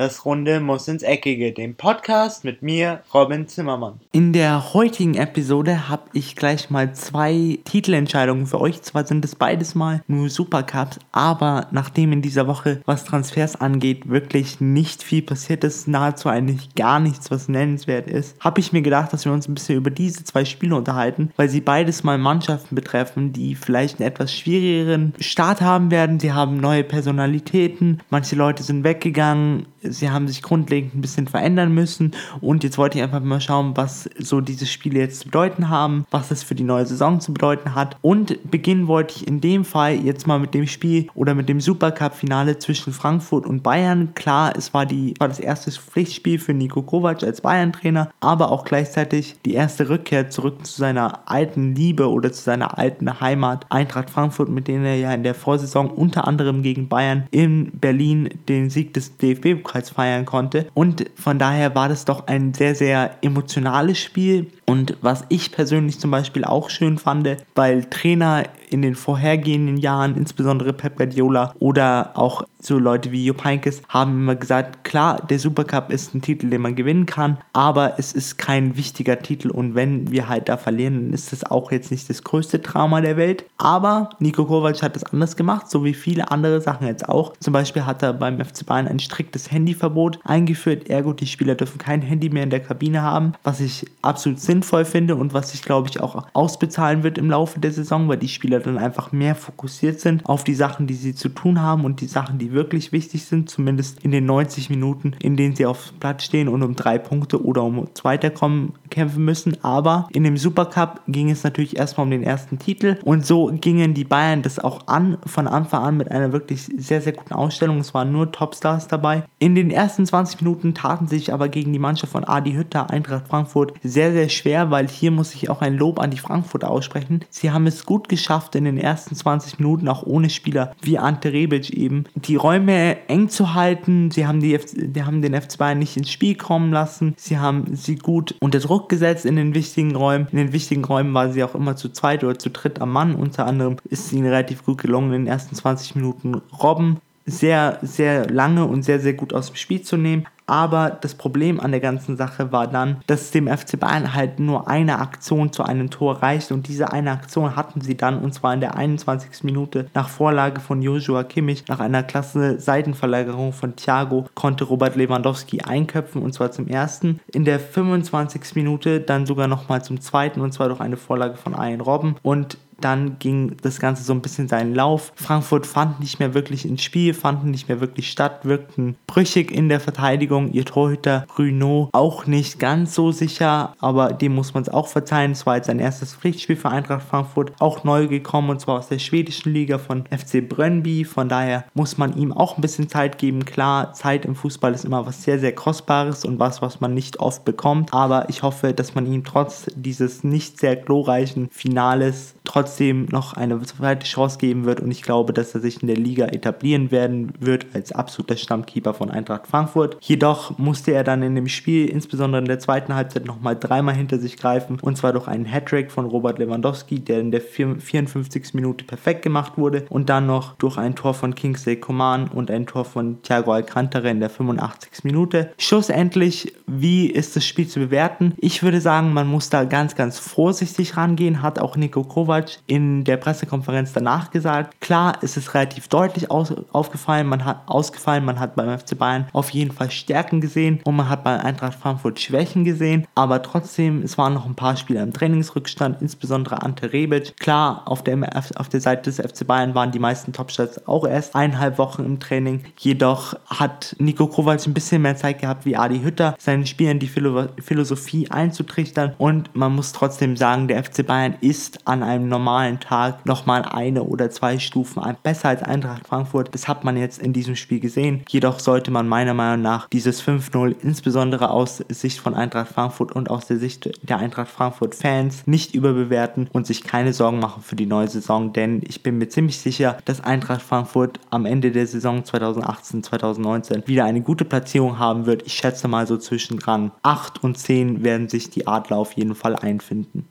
das Runde muss ins Eckige, dem Podcast mit mir, Robin Zimmermann. In der heutigen Episode habe ich gleich mal zwei Titelentscheidungen für euch. Zwar sind es beides mal nur Supercups, aber nachdem in dieser Woche, was Transfers angeht, wirklich nicht viel passiert ist, nahezu eigentlich gar nichts, was nennenswert ist, habe ich mir gedacht, dass wir uns ein bisschen über diese zwei Spiele unterhalten, weil sie beides mal Mannschaften betreffen, die vielleicht einen etwas schwierigeren Start haben werden. Sie haben neue Personalitäten, manche Leute sind weggegangen, sie haben sich grundlegend ein bisschen verändern müssen und jetzt wollte ich einfach mal schauen, was so diese Spiele jetzt zu bedeuten haben, was es für die neue Saison zu bedeuten hat und beginnen wollte ich in dem Fall jetzt mal mit dem Spiel oder mit dem Supercup-Finale zwischen Frankfurt und Bayern. Klar, es war, die, war das erste Pflichtspiel für Nico Kovac als Bayern-Trainer, aber auch gleichzeitig die erste Rückkehr zurück zu seiner alten Liebe oder zu seiner alten Heimat Eintracht Frankfurt, mit denen er ja in der Vorsaison unter anderem gegen Bayern in Berlin den Sieg des DFB-Pokals ebenfalls feiern konnte. Und von daher war das doch ein sehr, sehr emotionales Spiel. Und was ich persönlich zum Beispiel auch schön fand, weil Trainer in den vorhergehenden Jahren, insbesondere Pep Guardiola oder auch so Leute wie Jupp Heynckes, haben immer gesagt, klar, der Supercup ist ein Titel, den man gewinnen kann, aber es ist kein wichtiger Titel und wenn wir halt da verlieren, dann ist das auch jetzt nicht das größte Trauma der Welt. Aber Nico Kovac hat das anders gemacht, so wie viele andere Sachen jetzt auch. Zum Beispiel hat er beim FC Bayern ein striktes Handyverbot eingeführt, ergo die Spieler dürfen kein Handy mehr in der Kabine haben, was ich absolut sinnvoll finde und was sich, glaube ich, auch ausbezahlen wird im Laufe der Saison, weil die Spieler dann einfach mehr fokussiert sind auf die Sachen, die sie zu tun haben und die Sachen, die wirklich wichtig sind, zumindest in den 90 Minuten, in denen sie auf Platz stehen und um drei Punkte oder um Zweiter kommen, kämpfen müssen. Aber in dem Supercup ging es natürlich erstmal um den ersten Titel und so gingen die Bayern das auch an, von Anfang an mit einer wirklich sehr, sehr guten Ausstellung. Es waren nur Topstars dabei. In den ersten 20 Minuten taten sich aber gegen die Mannschaft von Adi Hütter, Eintracht Frankfurt, sehr, sehr schwer, weil hier muss ich auch ein Lob an die Frankfurter aussprechen. Sie haben es gut geschafft, in den ersten 20 Minuten auch ohne Spieler wie Ante Rebic eben die Räume eng zu halten. Sie haben, die, die haben den F2 nicht ins Spiel kommen lassen. Sie haben sie gut unter Druck gesetzt in den wichtigen Räumen. In den wichtigen Räumen waren sie auch immer zu zweit oder zu dritt am Mann. Unter anderem ist es ihnen relativ gut gelungen, in den ersten 20 Minuten Robben sehr, sehr lange und sehr, sehr gut aus dem Spiel zu nehmen. Aber das Problem an der ganzen Sache war dann, dass dem FC Bayern halt nur eine Aktion zu einem Tor reicht und diese eine Aktion hatten sie dann und zwar in der 21. Minute nach Vorlage von Joshua Kimmich nach einer klasse Seitenverlagerung von Thiago konnte Robert Lewandowski einköpfen und zwar zum ersten. In der 25. Minute dann sogar nochmal zum zweiten und zwar durch eine Vorlage von Ian Robben und dann ging das Ganze so ein bisschen seinen Lauf. Frankfurt fand nicht mehr wirklich ins Spiel, fanden nicht mehr wirklich statt, wirkten brüchig in der Verteidigung. Ihr Torhüter Bruno auch nicht ganz so sicher, aber dem muss man es auch verzeihen. Es war jetzt sein erstes Pflichtspiel für Eintracht Frankfurt, auch neu gekommen und zwar aus der schwedischen Liga von FC Brøndby. Von daher muss man ihm auch ein bisschen Zeit geben. Klar, Zeit im Fußball ist immer was sehr, sehr Kostbares und was, was man nicht oft bekommt. Aber ich hoffe, dass man ihm trotz dieses nicht sehr glorreichen Finales trotzdem noch eine zweite Chance geben wird und ich glaube, dass er sich in der Liga etablieren werden wird als absoluter Stammkeeper von Eintracht Frankfurt. Jedoch musste er dann in dem Spiel, insbesondere in der zweiten Halbzeit, nochmal dreimal hinter sich greifen und zwar durch einen Hattrick von Robert Lewandowski, der in der 54. Minute perfekt gemacht wurde und dann noch durch ein Tor von Kingsley Coman und ein Tor von Thiago Alcantara in der 85. Minute. Schlussendlich, wie ist das Spiel zu bewerten? Ich würde sagen, man muss da ganz, ganz vorsichtig rangehen, hat auch Nico Kovac Kovac in der Pressekonferenz danach gesagt. Klar, es ist relativ deutlich aus, aufgefallen, man hat ausgefallen, man hat beim FC Bayern auf jeden Fall Stärken gesehen und man hat bei Eintracht Frankfurt Schwächen gesehen, aber trotzdem, es waren noch ein paar Spieler im Trainingsrückstand, insbesondere Ante Rebic. Klar, auf der, auf der Seite des FC Bayern waren die meisten Topstarts auch erst eineinhalb Wochen im Training, jedoch hat Nico Kovac ein bisschen mehr Zeit gehabt wie Adi Hütter, seinen Spielern die Philo Philosophie einzutrichtern und man muss trotzdem sagen, der FC Bayern ist an einem normalen Tag nochmal eine oder zwei Stufen besser als Eintracht Frankfurt. Das hat man jetzt in diesem Spiel gesehen. Jedoch sollte man meiner Meinung nach dieses 5-0 insbesondere aus Sicht von Eintracht Frankfurt und aus der Sicht der Eintracht Frankfurt Fans nicht überbewerten und sich keine Sorgen machen für die neue Saison, denn ich bin mir ziemlich sicher, dass Eintracht Frankfurt am Ende der Saison 2018-2019 wieder eine gute Platzierung haben wird. Ich schätze mal so zwischen Rang 8 und 10 werden sich die Adler auf jeden Fall einfinden.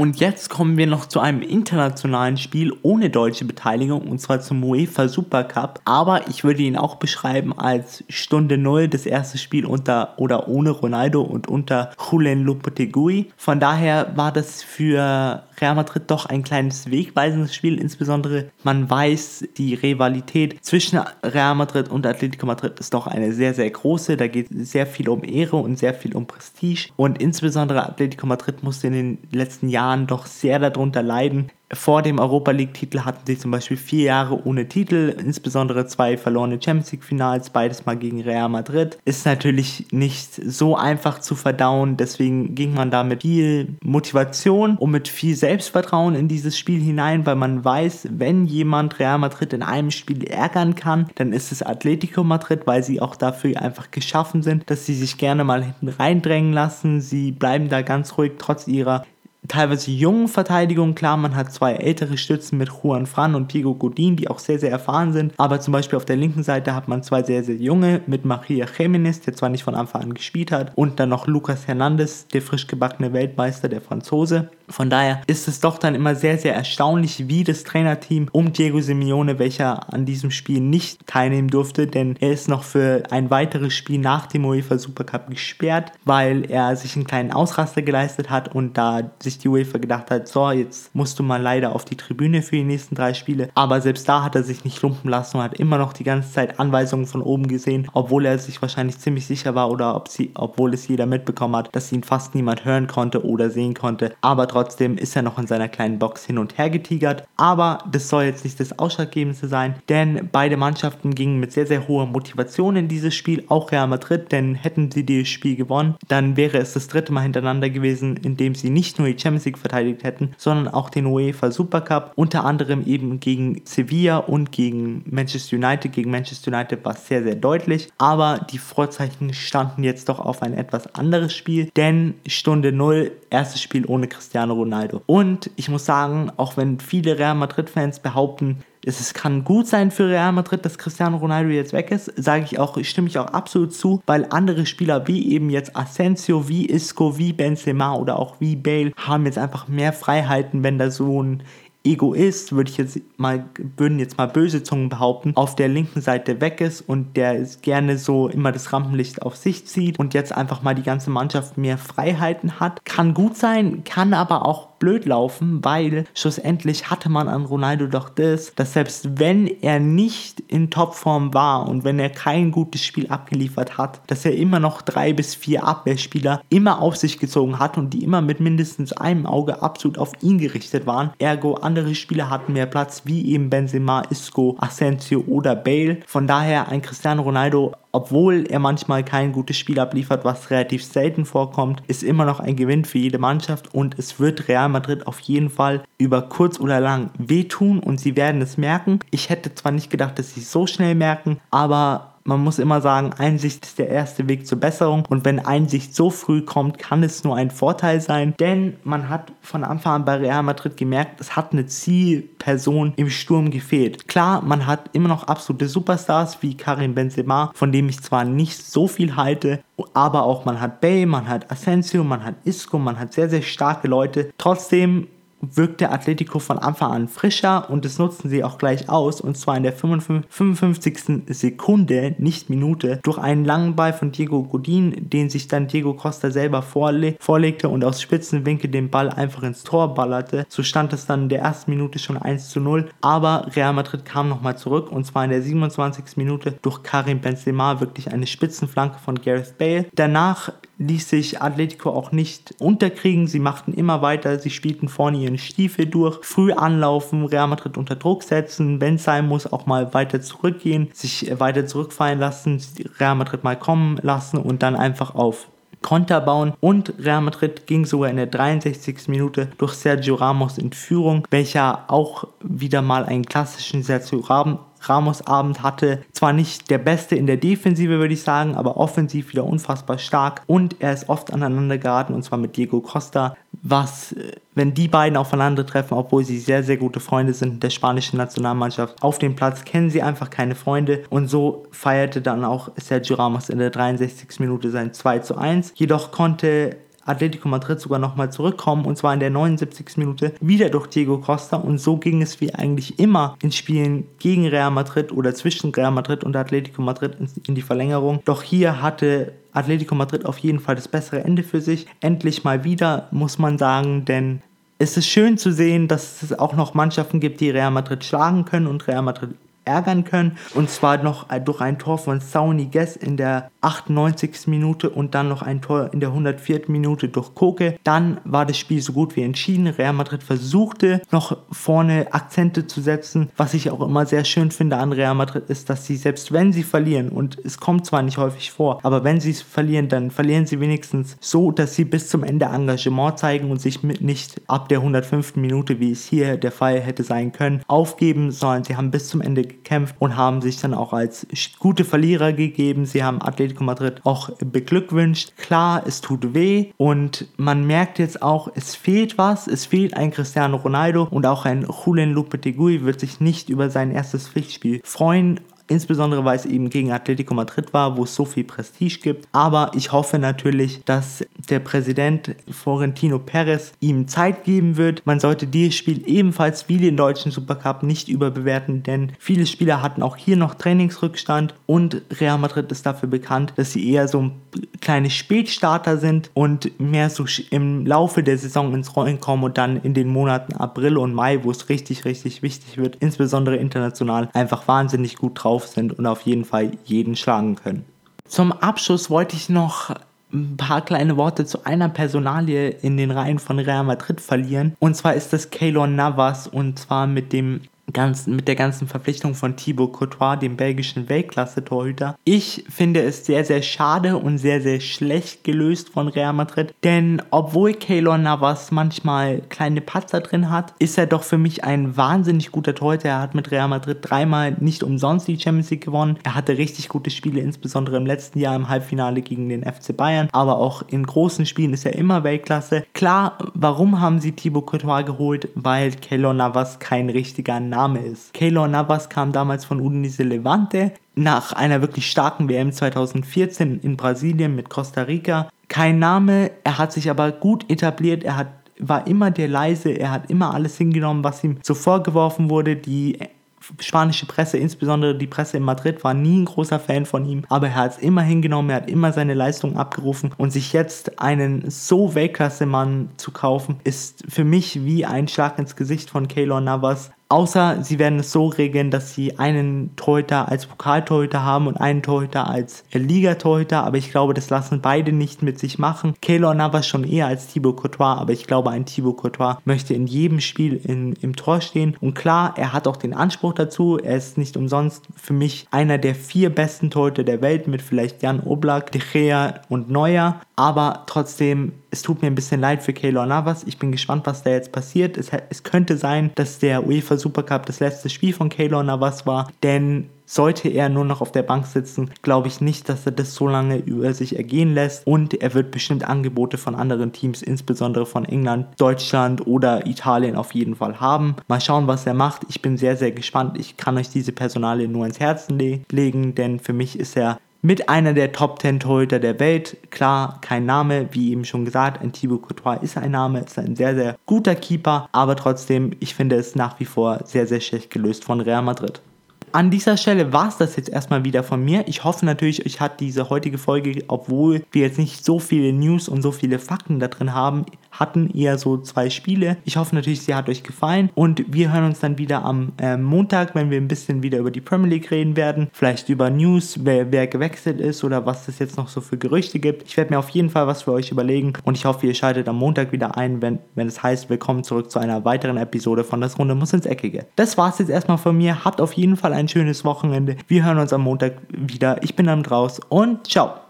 Und jetzt kommen wir noch zu einem internationalen Spiel ohne deutsche Beteiligung und zwar zum UEFA Super Cup. Aber ich würde ihn auch beschreiben als Stunde Null, das erste Spiel unter oder ohne Ronaldo und unter Julen Lopetegui. Von daher war das für Real Madrid doch ein kleines wegweisendes Spiel. Insbesondere man weiß, die Rivalität zwischen Real Madrid und Atletico Madrid ist doch eine sehr, sehr große. Da geht sehr viel um Ehre und sehr viel um Prestige. Und insbesondere Atletico Madrid musste in den letzten Jahren doch sehr darunter leiden, vor dem Europa League-Titel hatten sie zum Beispiel vier Jahre ohne Titel, insbesondere zwei verlorene Champions League-Finals, beides mal gegen Real Madrid. Ist natürlich nicht so einfach zu verdauen, deswegen ging man da mit viel Motivation und mit viel Selbstvertrauen in dieses Spiel hinein, weil man weiß, wenn jemand Real Madrid in einem Spiel ärgern kann, dann ist es Atletico Madrid, weil sie auch dafür einfach geschaffen sind, dass sie sich gerne mal hinten reindrängen lassen. Sie bleiben da ganz ruhig trotz ihrer teilweise jungen Verteidigung. Klar, man hat zwei ältere Stützen mit Juan Fran und Diego Godin, die auch sehr, sehr erfahren sind. Aber zum Beispiel auf der linken Seite hat man zwei sehr, sehr junge mit Maria Jiménez, der zwar nicht von Anfang an gespielt hat, und dann noch Lucas Hernandez, der frisch gebackene Weltmeister, der Franzose. Von daher ist es doch dann immer sehr, sehr erstaunlich, wie das Trainerteam um Diego Simeone, welcher an diesem Spiel nicht teilnehmen durfte, denn er ist noch für ein weiteres Spiel nach dem UEFA Supercup gesperrt, weil er sich einen kleinen Ausraster geleistet hat und da sich die UEFA gedacht hat, so, jetzt musst du mal leider auf die Tribüne für die nächsten drei Spiele. Aber selbst da hat er sich nicht lumpen lassen und hat immer noch die ganze Zeit Anweisungen von oben gesehen, obwohl er sich wahrscheinlich ziemlich sicher war oder ob sie, obwohl es jeder mitbekommen hat, dass ihn fast niemand hören konnte oder sehen konnte. Aber trotzdem Trotzdem ist er noch in seiner kleinen Box hin und her getigert. Aber das soll jetzt nicht das Ausschlaggebendste sein, denn beide Mannschaften gingen mit sehr, sehr hoher Motivation in dieses Spiel, auch Real Madrid, denn hätten sie dieses Spiel gewonnen, dann wäre es das dritte Mal hintereinander gewesen, in dem sie nicht nur die Champions League verteidigt hätten, sondern auch den UEFA Supercup, unter anderem eben gegen Sevilla und gegen Manchester United. Gegen Manchester United war es sehr, sehr deutlich, aber die Vorzeichen standen jetzt doch auf ein etwas anderes Spiel, denn Stunde 0, erstes Spiel ohne Cristiano Cristiano Ronaldo. Und ich muss sagen, auch wenn viele Real Madrid-Fans behaupten, es kann gut sein für Real Madrid, dass Cristiano Ronaldo jetzt weg ist, sage ich auch, stimme ich auch absolut zu, weil andere Spieler wie eben jetzt Asensio, wie Isco, wie Benzema oder auch wie Bale haben jetzt einfach mehr Freiheiten, wenn da so ein Egoist, würde ich jetzt mal, würden jetzt mal böse Zungen behaupten, auf der linken Seite weg ist und der gerne so immer das Rampenlicht auf sich zieht und jetzt einfach mal die ganze Mannschaft mehr Freiheiten hat. Kann gut sein, kann aber auch blöd laufen, weil schlussendlich hatte man an Ronaldo doch das, dass selbst wenn er nicht in Topform war und wenn er kein gutes Spiel abgeliefert hat, dass er immer noch drei bis vier Abwehrspieler immer auf sich gezogen hat und die immer mit mindestens einem Auge absolut auf ihn gerichtet waren. Ergo andere Spieler hatten mehr Platz, wie eben Benzema, Isco, Asensio oder Bale. Von daher ein Cristiano Ronaldo obwohl er manchmal kein gutes Spiel abliefert, was relativ selten vorkommt, ist immer noch ein Gewinn für jede Mannschaft und es wird Real Madrid auf jeden Fall über kurz oder lang wehtun und sie werden es merken. Ich hätte zwar nicht gedacht, dass sie es so schnell merken, aber man muss immer sagen, Einsicht ist der erste Weg zur Besserung und wenn Einsicht so früh kommt, kann es nur ein Vorteil sein, denn man hat von Anfang an bei Real Madrid gemerkt, es hat eine Zielperson im Sturm gefehlt. Klar, man hat immer noch absolute Superstars wie Karim Benzema, von dem ich zwar nicht so viel halte, aber auch man hat Bay, man hat Asensio, man hat Isco, man hat sehr, sehr starke Leute. Trotzdem wirkte Atletico von Anfang an frischer und das nutzen sie auch gleich aus und zwar in der 55. Sekunde, nicht Minute, durch einen langen Ball von Diego Godin, den sich dann Diego Costa selber vorle vorlegte und aus Spitzenwinkel den Ball einfach ins Tor ballerte. So stand es dann in der ersten Minute schon 1 zu 0, aber Real Madrid kam nochmal zurück und zwar in der 27. Minute durch Karim Benzema wirklich eine Spitzenflanke von Gareth Bale. Danach ließ sich Atletico auch nicht unterkriegen. Sie machten immer weiter, sie spielten vorne ihren Stiefel durch, früh anlaufen, Real Madrid unter Druck setzen, wenn es sein muss, auch mal weiter zurückgehen, sich weiter zurückfallen lassen, Real Madrid mal kommen lassen und dann einfach auf Konter bauen und Real Madrid ging sogar in der 63. Minute durch Sergio Ramos in Führung, welcher auch wieder mal einen klassischen Sergio Ramos Abend hatte. Zwar nicht der beste in der Defensive, würde ich sagen, aber offensiv wieder unfassbar stark und er ist oft aneinander geraten und zwar mit Diego Costa, was, äh, wenn die beiden aufeinandertreffen, obwohl sie sehr, sehr gute Freunde sind der spanischen Nationalmannschaft, auf dem Platz kennen sie einfach keine Freunde und so feierte dann auch Sergio Ramos in der 63. Minute sein 2 zu 1. Jedoch konnte Atletico Madrid sogar nochmal zurückkommen und zwar in der 79. Minute wieder durch Diego Costa und so ging es wie eigentlich immer in Spielen gegen Real Madrid oder zwischen Real Madrid und Atletico Madrid in die Verlängerung. Doch hier hatte Atletico Madrid auf jeden Fall das bessere Ende für sich. Endlich mal wieder, muss man sagen, denn es ist schön zu sehen, dass es auch noch Mannschaften gibt, die Real Madrid schlagen können und Real Madrid ärgern können. Und zwar noch durch ein Tor von Sauni Guess in der 98. Minute und dann noch ein Tor in der 104. Minute durch Koke. Dann war das Spiel so gut wie entschieden. Real Madrid versuchte noch vorne Akzente zu setzen. Was ich auch immer sehr schön finde an Real Madrid ist, dass sie selbst wenn sie verlieren, und es kommt zwar nicht häufig vor, aber wenn sie es verlieren, dann verlieren sie wenigstens so, dass sie bis zum Ende Engagement zeigen und sich nicht ab der 105. Minute, wie es hier der Fall hätte sein können, aufgeben, sondern sie haben bis zum Ende gekämpft und haben sich dann auch als gute Verlierer gegeben. Sie haben Atletico Madrid auch beglückwünscht. Klar, es tut weh und man merkt jetzt auch, es fehlt was. Es fehlt ein Cristiano Ronaldo und auch ein Julian Lopetegui wird sich nicht über sein erstes Pflichtspiel freuen insbesondere weil es eben gegen Atletico Madrid war, wo es so viel Prestige gibt. Aber ich hoffe natürlich, dass der Präsident Florentino Perez ihm Zeit geben wird. Man sollte dieses Spiel ebenfalls wie den deutschen Supercup nicht überbewerten, denn viele Spieler hatten auch hier noch Trainingsrückstand und Real Madrid ist dafür bekannt, dass sie eher so kleine Spätstarter sind und mehr so im Laufe der Saison ins Rollen kommen und dann in den Monaten April und Mai, wo es richtig, richtig wichtig wird, insbesondere international, einfach wahnsinnig gut drauf drauf sind und auf jeden Fall jeden schlagen können. Zum Abschluss wollte ich noch ein paar kleine Worte zu einer Personalie in den Reihen von Real Madrid verlieren. Und zwar ist das Keylor Navas und zwar mit dem ganzen, mit der ganzen Verpflichtung von Thibaut Courtois, dem belgischen Weltklasse-Torhüter. Ich finde es sehr, sehr schade und sehr, sehr schlecht gelöst von Real Madrid, denn obwohl Keylor Navas manchmal kleine Patzer drin hat, ist er doch für mich ein wahnsinnig guter Torhüter. Er hat mit Real Madrid dreimal nicht umsonst die Champions League gewonnen. Er hatte richtig gute Spiele, insbesondere im letzten Jahr im Halbfinale gegen den FC Bayern, aber auch in großen Spielen ist er immer Weltklasse. Klar, warum haben sie Thibaut Courtois geholt? Weil Keylor Navas kein richtiger Name ist. Keylor Navas kam damals von Udinese Levante nach einer wirklich starken WM 2014 in Brasilien mit Costa Rica. Kein Name, er hat sich aber gut etabliert, er hat, war immer der leise, er hat immer alles hingenommen, was ihm so vorgeworfen wurde. Die spanische Presse, insbesondere die Presse in Madrid, war nie ein großer Fan von ihm, aber er hat es immer hingenommen, er hat immer seine Leistung abgerufen und sich jetzt einen so Weltklasse-Mann zu kaufen, ist für mich wie ein Schlag ins Gesicht von Keylor Navas. Außer sie werden es so regeln, dass sie einen Torhüter als Pokaltorhüter haben und einen Torhüter als Ligatorhüter, aber ich glaube, das lassen beide nicht mit sich machen. Keylor Navas schon eher als Thibaut Courtois, aber ich glaube, ein Thibaut Courtois möchte in jedem Spiel in, im Tor stehen. Und klar, er hat auch den Anspruch dazu, er ist nicht umsonst für mich einer der vier besten Torhüter der Welt mit vielleicht Jan Oblak, De Gea und Neuer, aber trotzdem es tut mir ein bisschen leid für Keylor Navas. Ich bin gespannt, was da jetzt passiert. Es, es könnte sein, dass der UEFA Supercup das letzte Spiel von Keylor Navas war, denn sollte er nur noch auf der Bank sitzen, glaube ich nicht, dass er das so lange über sich ergehen lässt. Und er wird bestimmt Angebote von anderen Teams, insbesondere von England, Deutschland oder Italien auf jeden Fall haben. Mal schauen, was er macht. Ich bin sehr, sehr gespannt. Ich kann euch diese Personale nur ins Herzen le legen, denn für mich ist er mit einer der Top 10 Torhüter der Welt. Klar, kein Name, wie eben schon gesagt, ein Thibaut Courtois ist ein Name, ist ein sehr, sehr guter Keeper, aber trotzdem, ich finde es nach wie vor sehr, sehr schlecht gelöst von Real Madrid. An dieser Stelle war es das jetzt erstmal wieder von mir. Ich hoffe natürlich, euch hat diese heutige Folge, obwohl wir jetzt nicht so viele News und so viele Fakten da drin haben, hatten eher so zwei Spiele. Ich hoffe natürlich, sie hat euch gefallen und wir hören uns dann wieder am äh, Montag, wenn wir ein bisschen wieder über die Premier League reden werden. Vielleicht über News, wer, wer gewechselt ist oder was es jetzt noch so für Gerüchte gibt. Ich werde mir auf jeden Fall was für euch überlegen und ich hoffe, ihr schaltet am Montag wieder ein, wenn, wenn es heißt, willkommen zurück zu einer weiteren Episode von Das Runde muss ins Eckige. Das war es jetzt erstmal von mir. Habt auf jeden Fall ein schönes Wochenende. Wir hören uns am Montag wieder. Ich bin dann draus und ciao.